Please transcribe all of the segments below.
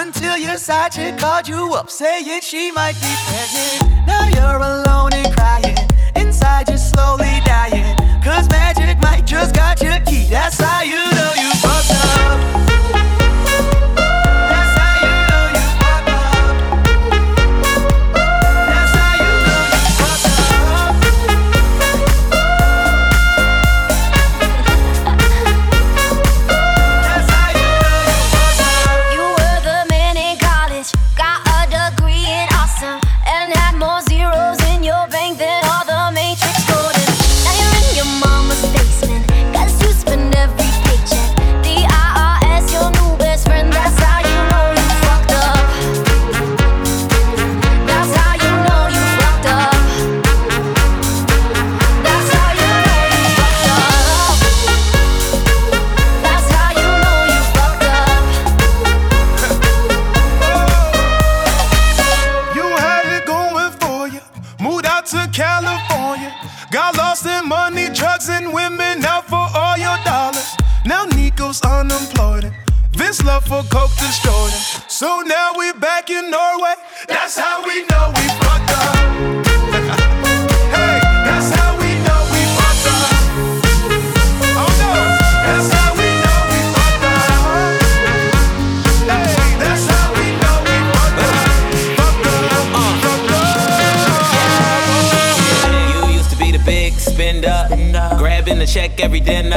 Until your side chick called you up, saying she might be pregnant. Now you're alone and crying. Inside you're slowly dying. Cause magic might just got your key. That's how you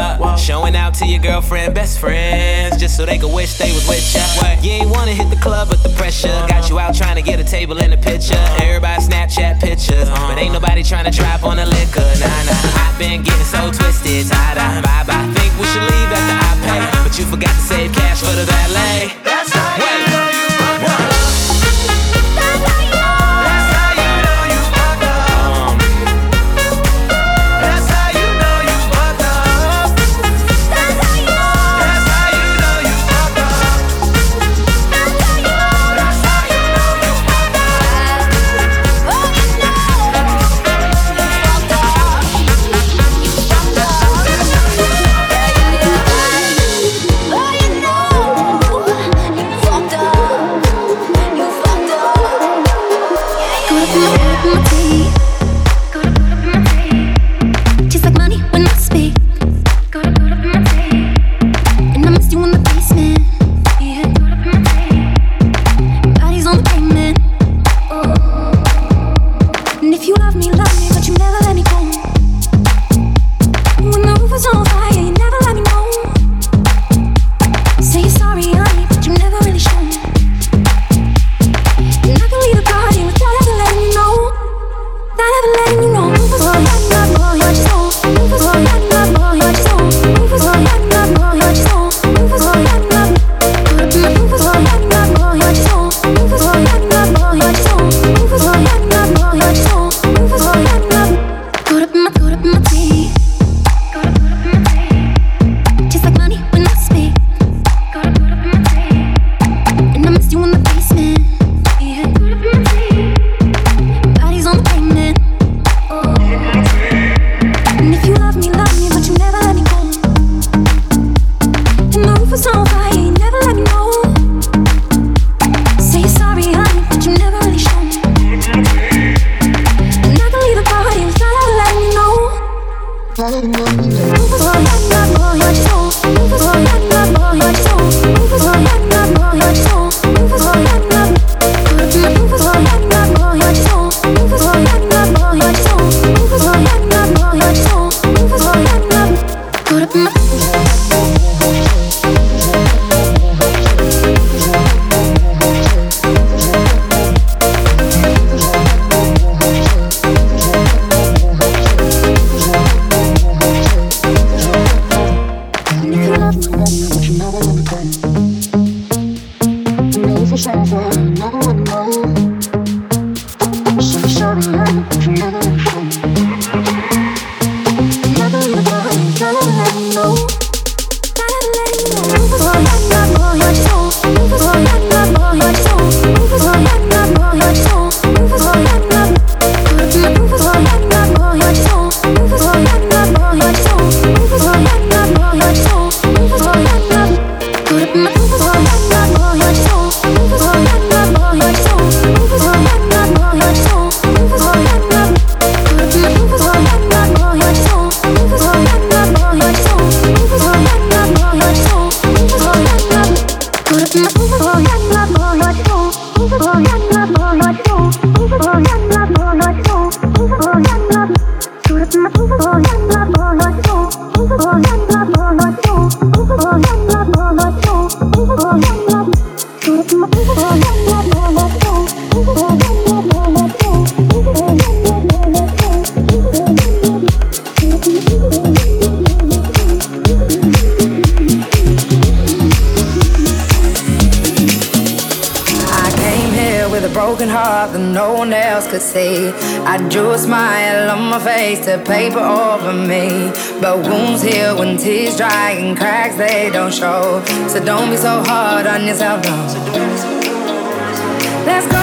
up. Showing out to your girlfriend, best friends, just so they could wish they was with ya. You ain't wanna hit the club, but the pressure got you out trying to get a table and a picture. Everybody Snapchat pictures, but ain't nobody trying to drop on the liquor. Nah, nah. I've been getting so twisted, tied up. Bye bye. Think we should leave after I pay, but you forgot to save cash for the valet. That's right. Wait. amor say I drew a smile on my face to paper over me. But wounds heal when tears dry and cracks they don't show. So don't be so hard on yourself, no. Let's go.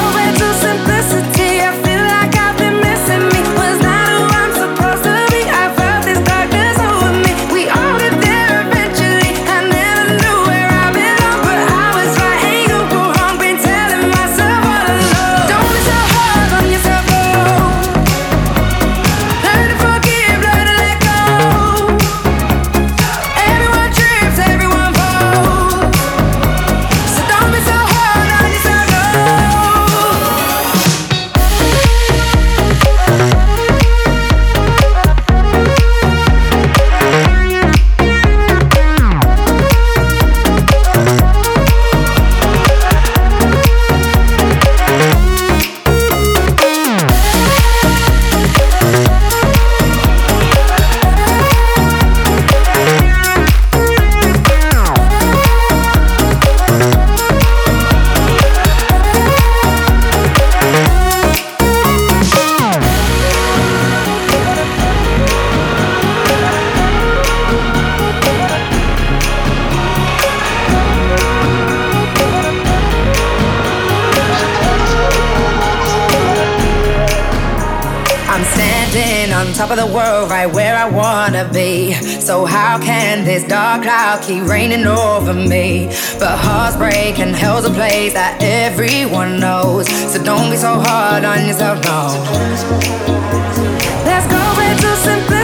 Top of the world, right where I wanna be. So how can this dark cloud keep raining over me? But hearts break and hell's a place that everyone knows. So don't be so hard on yourself, no. Let's go to simple.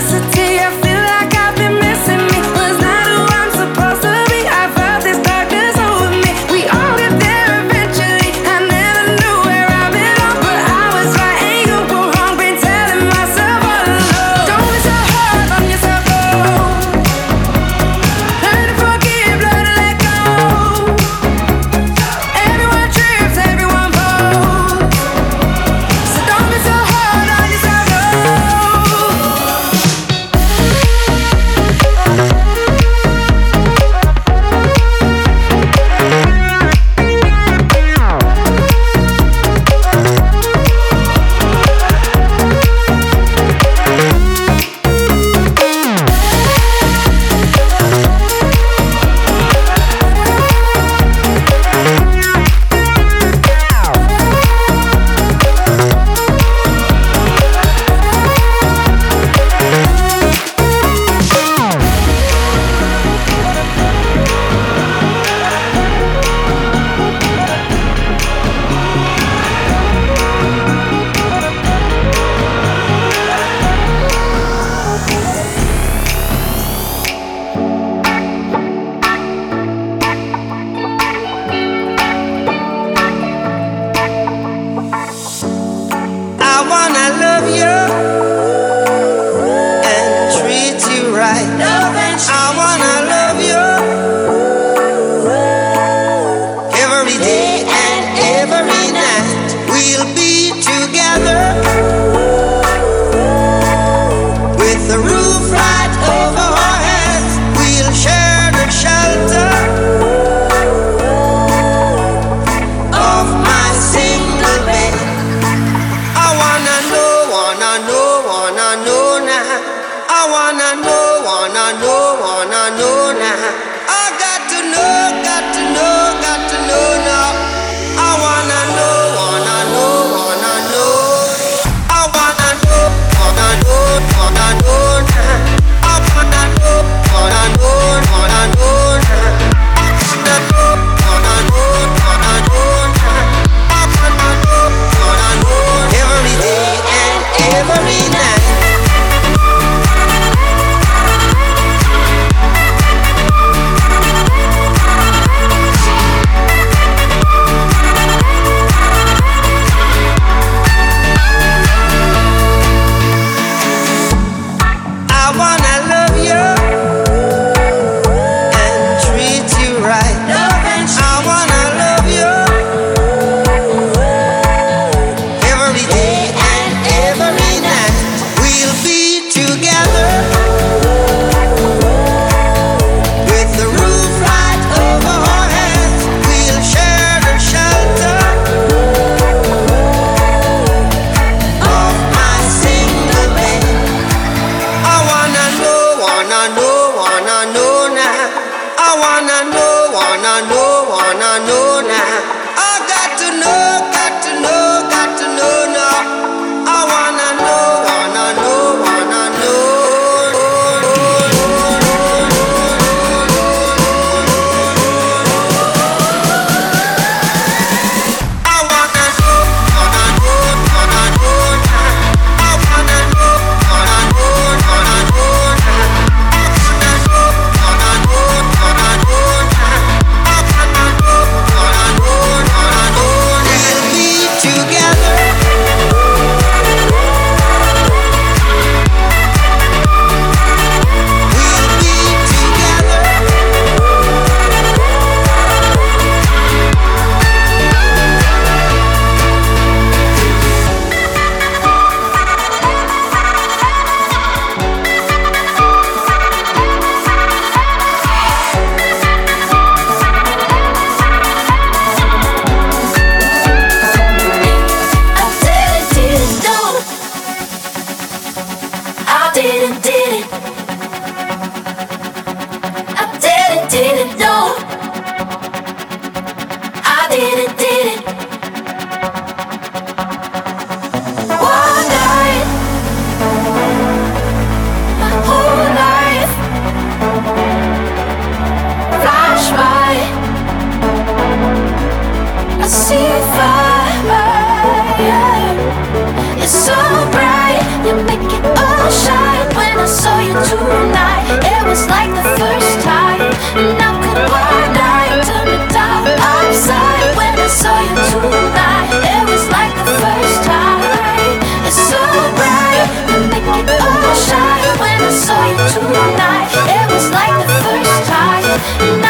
Bye.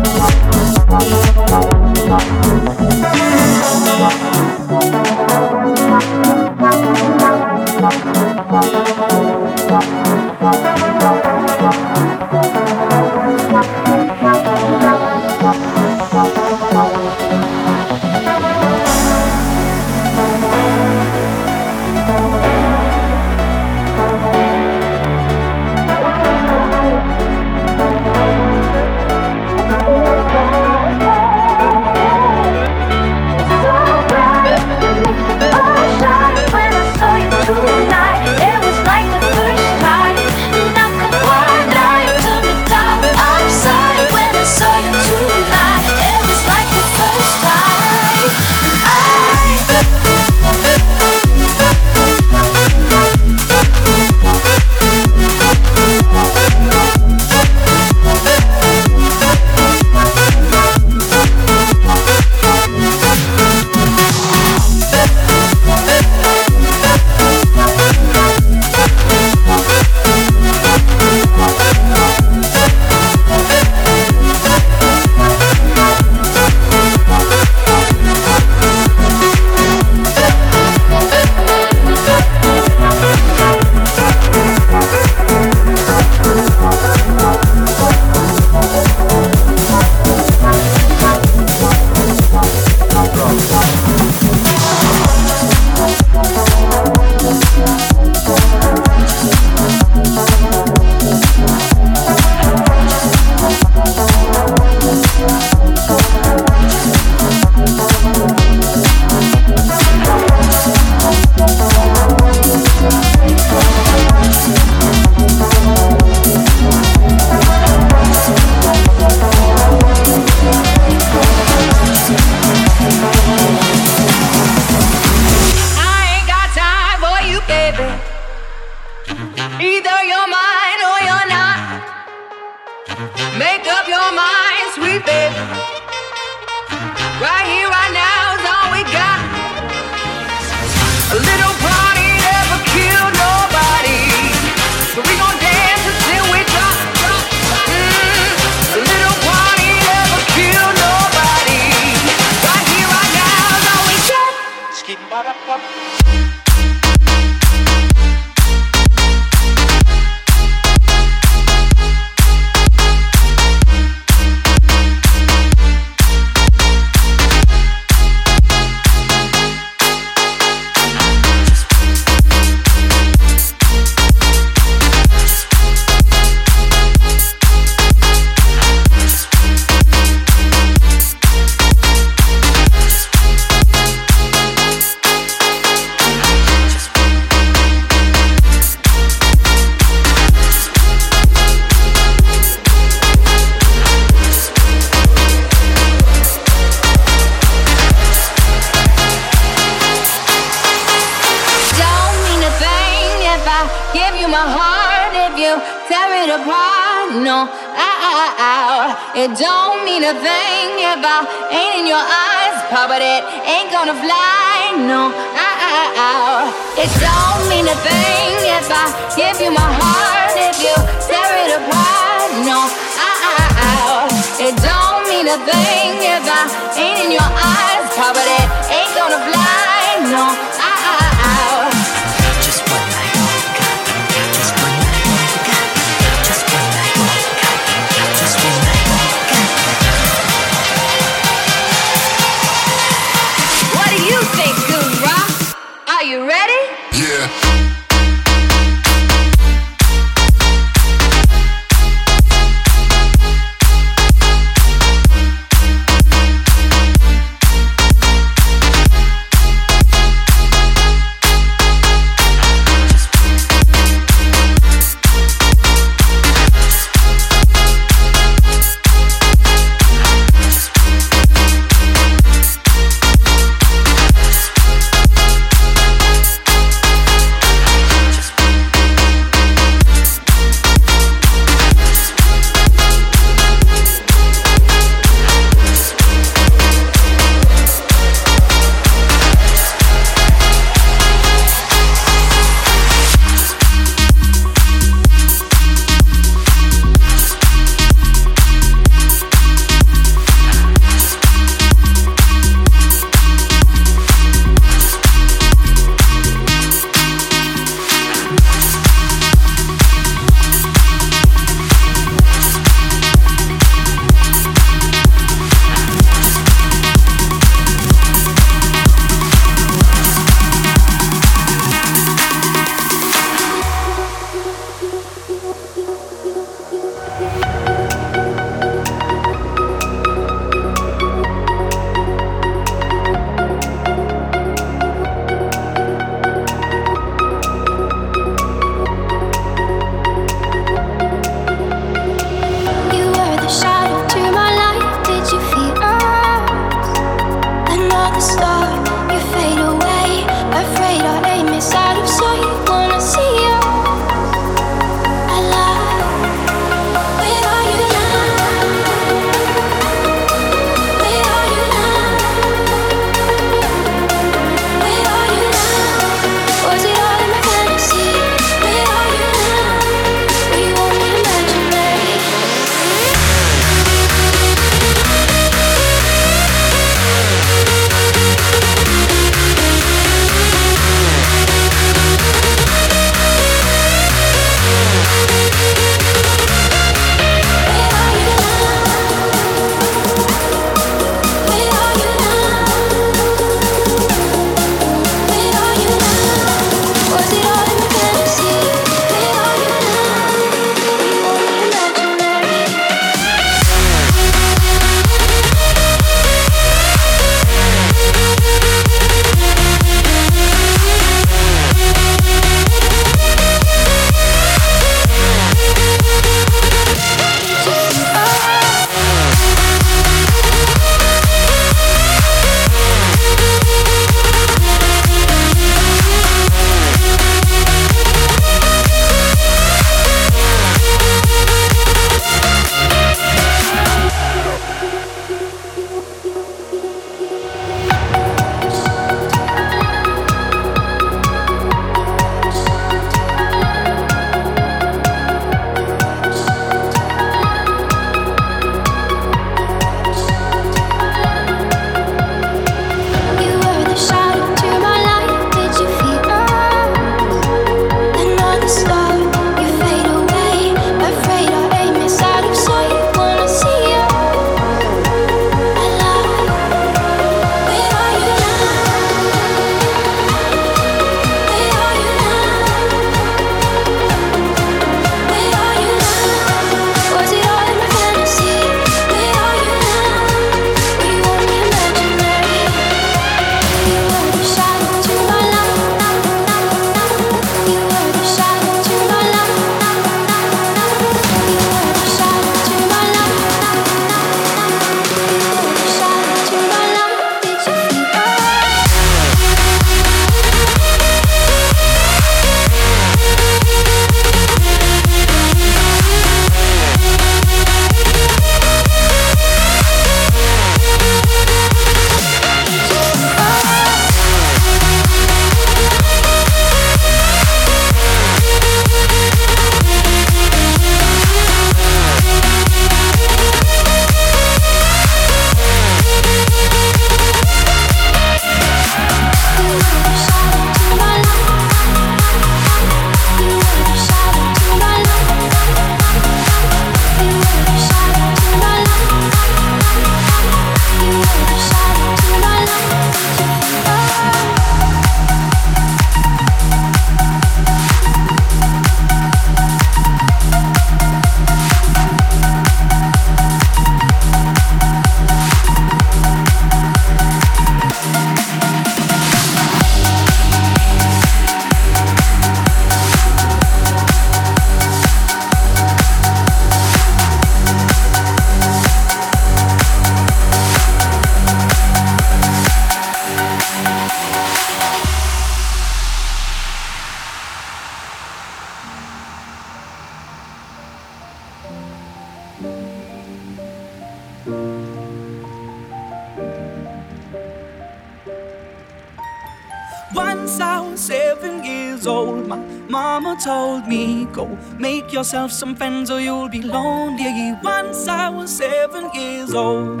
yourself some friends or you'll be lonely. Once I was seven years old.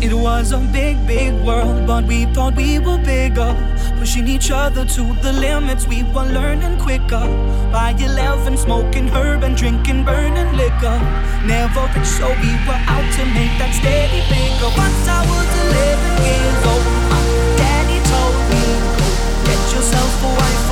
It was a big, big world, but we thought we were bigger. Pushing each other to the limits, we were learning quicker. By 11, smoking herb and drinking burning liquor. Never rich, so we were out to make that steady bigger. Once I was 11 years old. wife.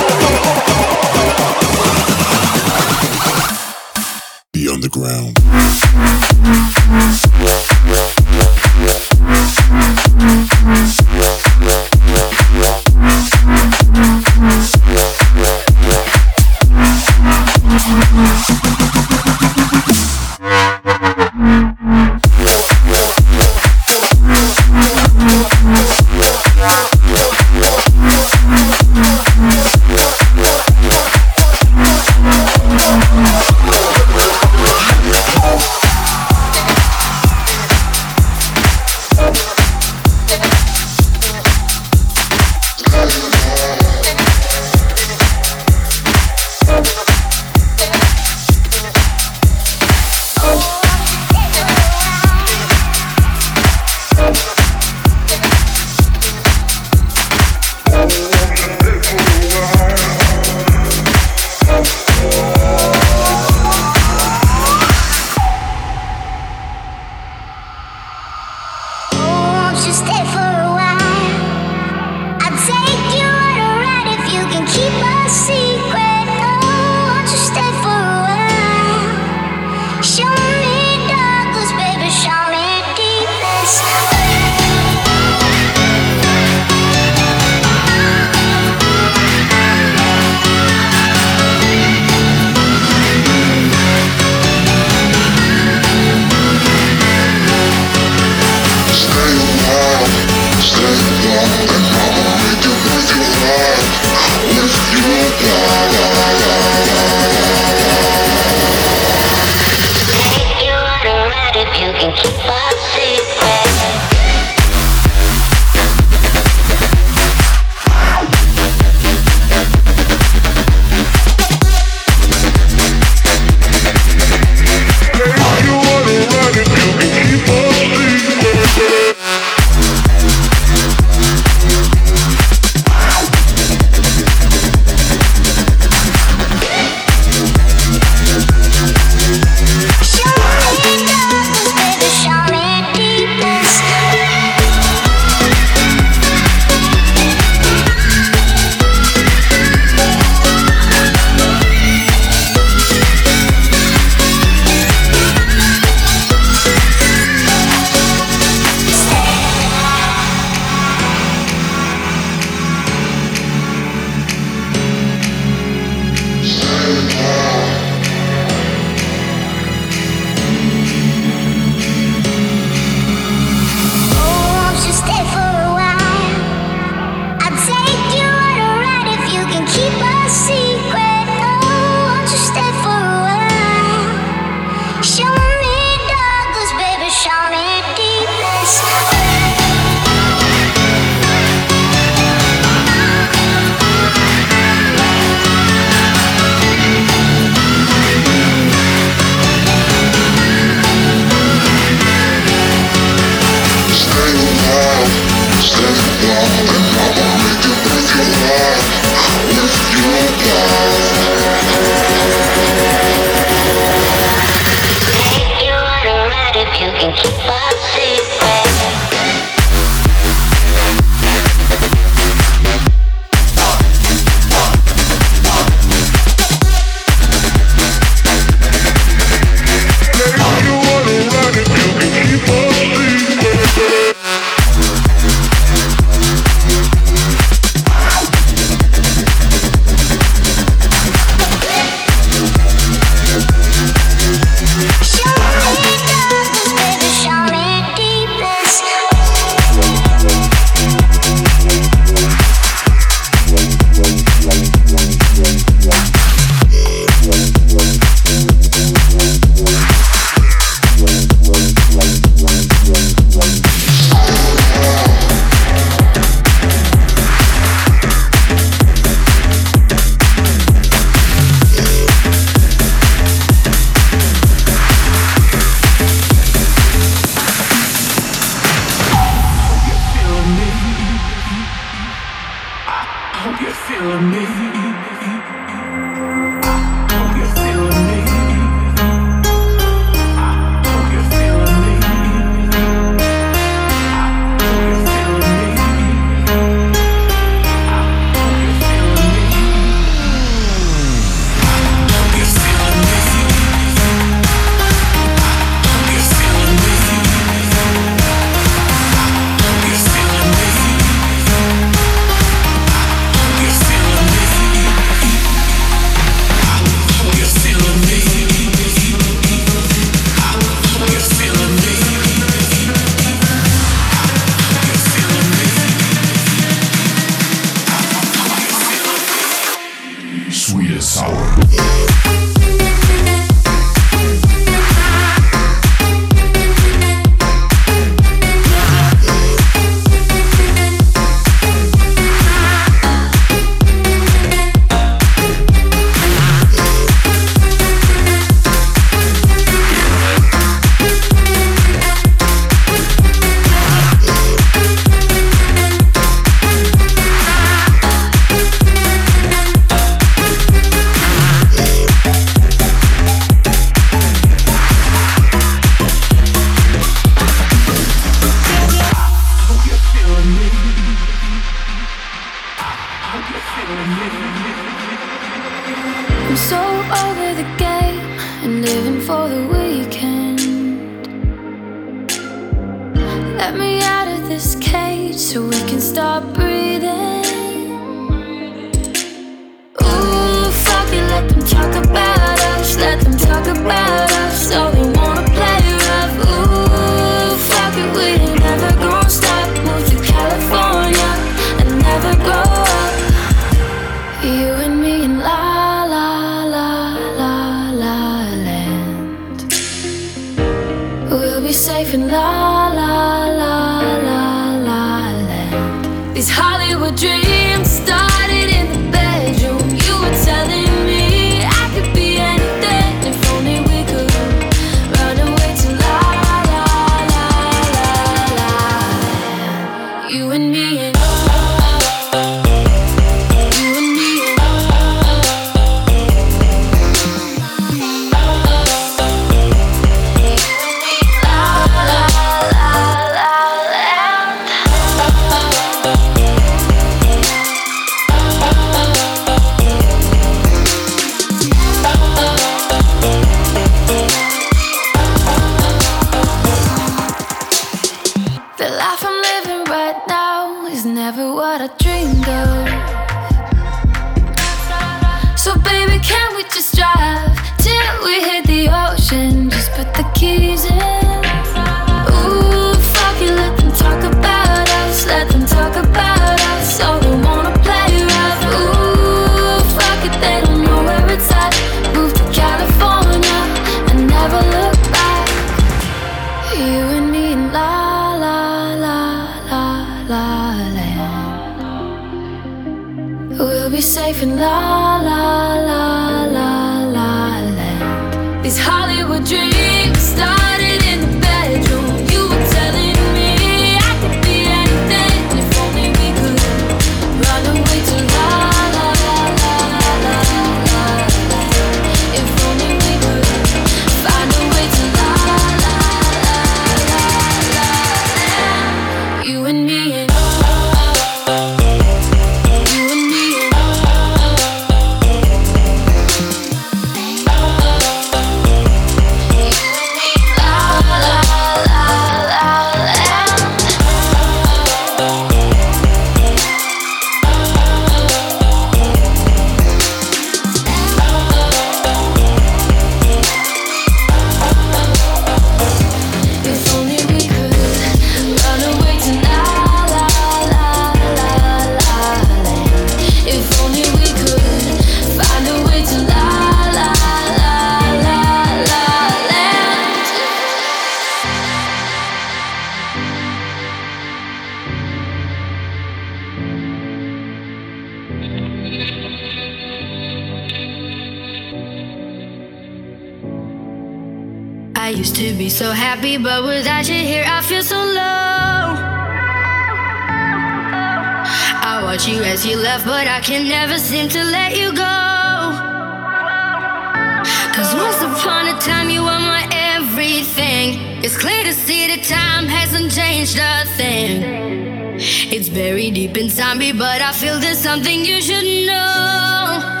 nothing. It's buried deep inside me, but I feel there's something you should know.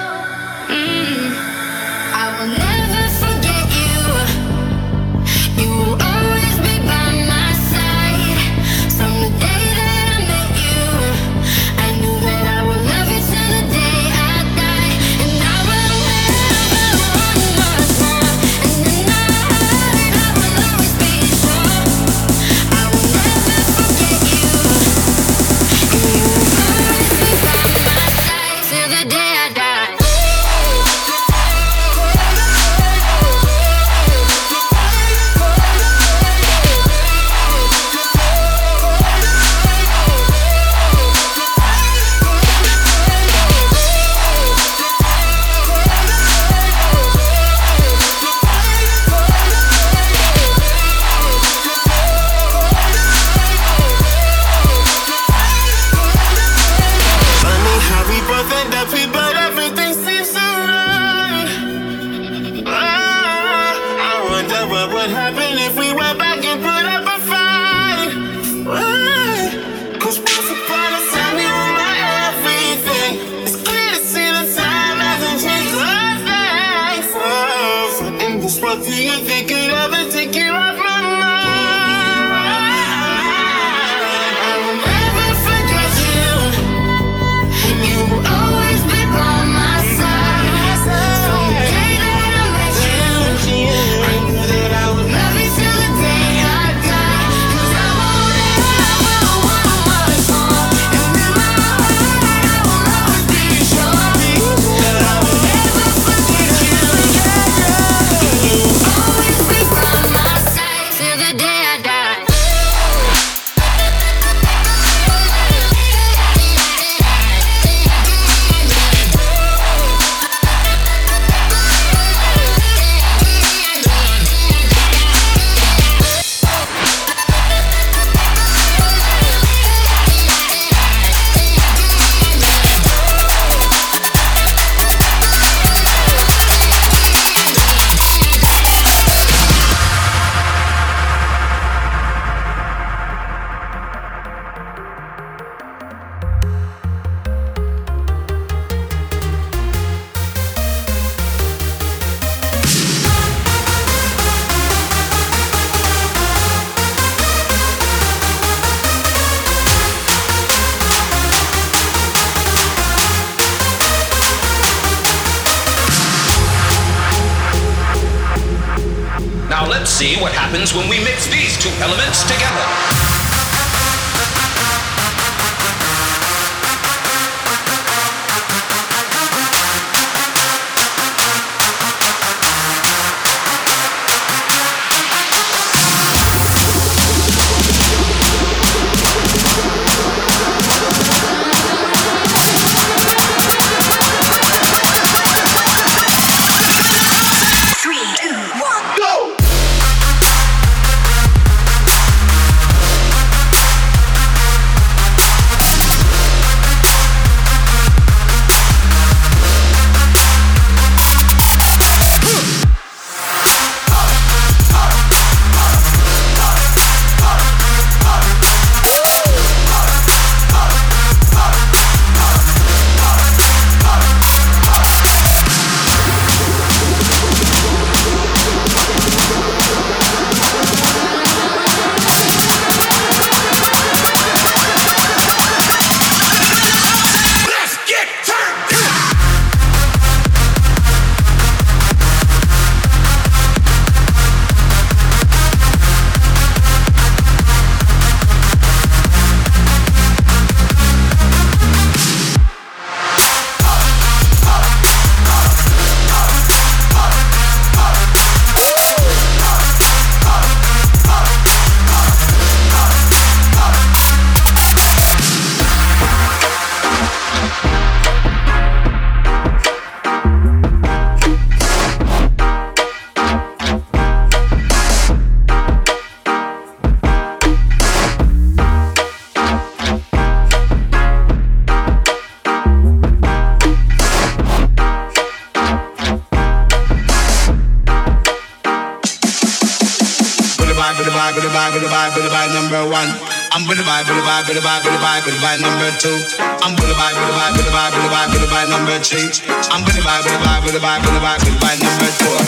Vibe, with the vibe, with the vibe, with vibe, number two. I'm with the vibe, with the vibe, with vibe, with vibe, with vibe number three. I'm with the vibe, with the vibe, with vibe, with vibe, with vibe number four.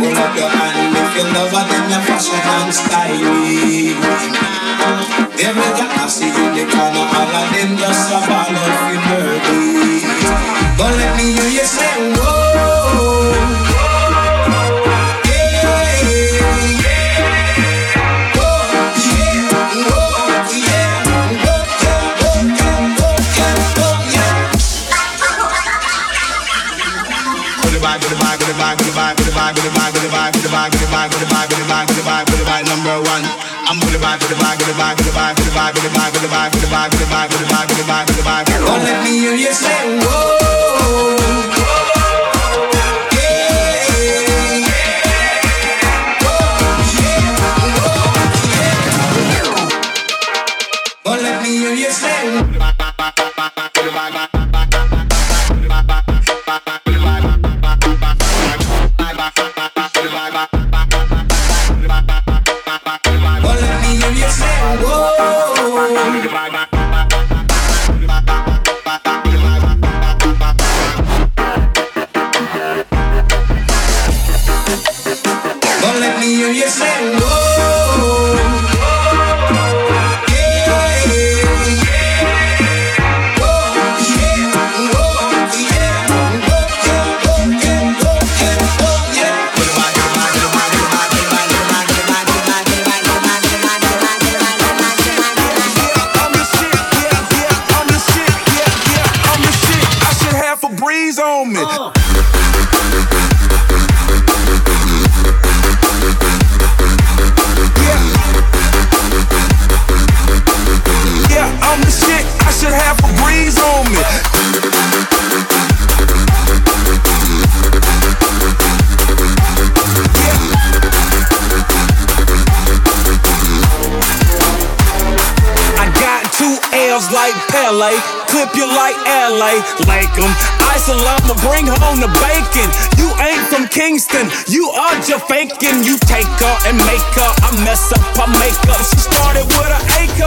Hold up your hand if you love her, then you fashion and styling. Every girl I see you, in the corner, all of them just a ball of energy. But let me hear you say, whoa. Don't let me hear you say, whoa. LA, clip you like LA, like them. Isolama, bring home the bacon. You ain't from Kingston, you are just faking. You take her and make her, I mess up, I make up. She started with an acre.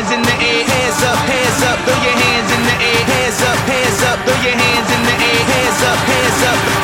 hands in the air, hands up, hands up, throw your hands in the air, hands up, hands up, throw your hands in the air, hands up, hands up.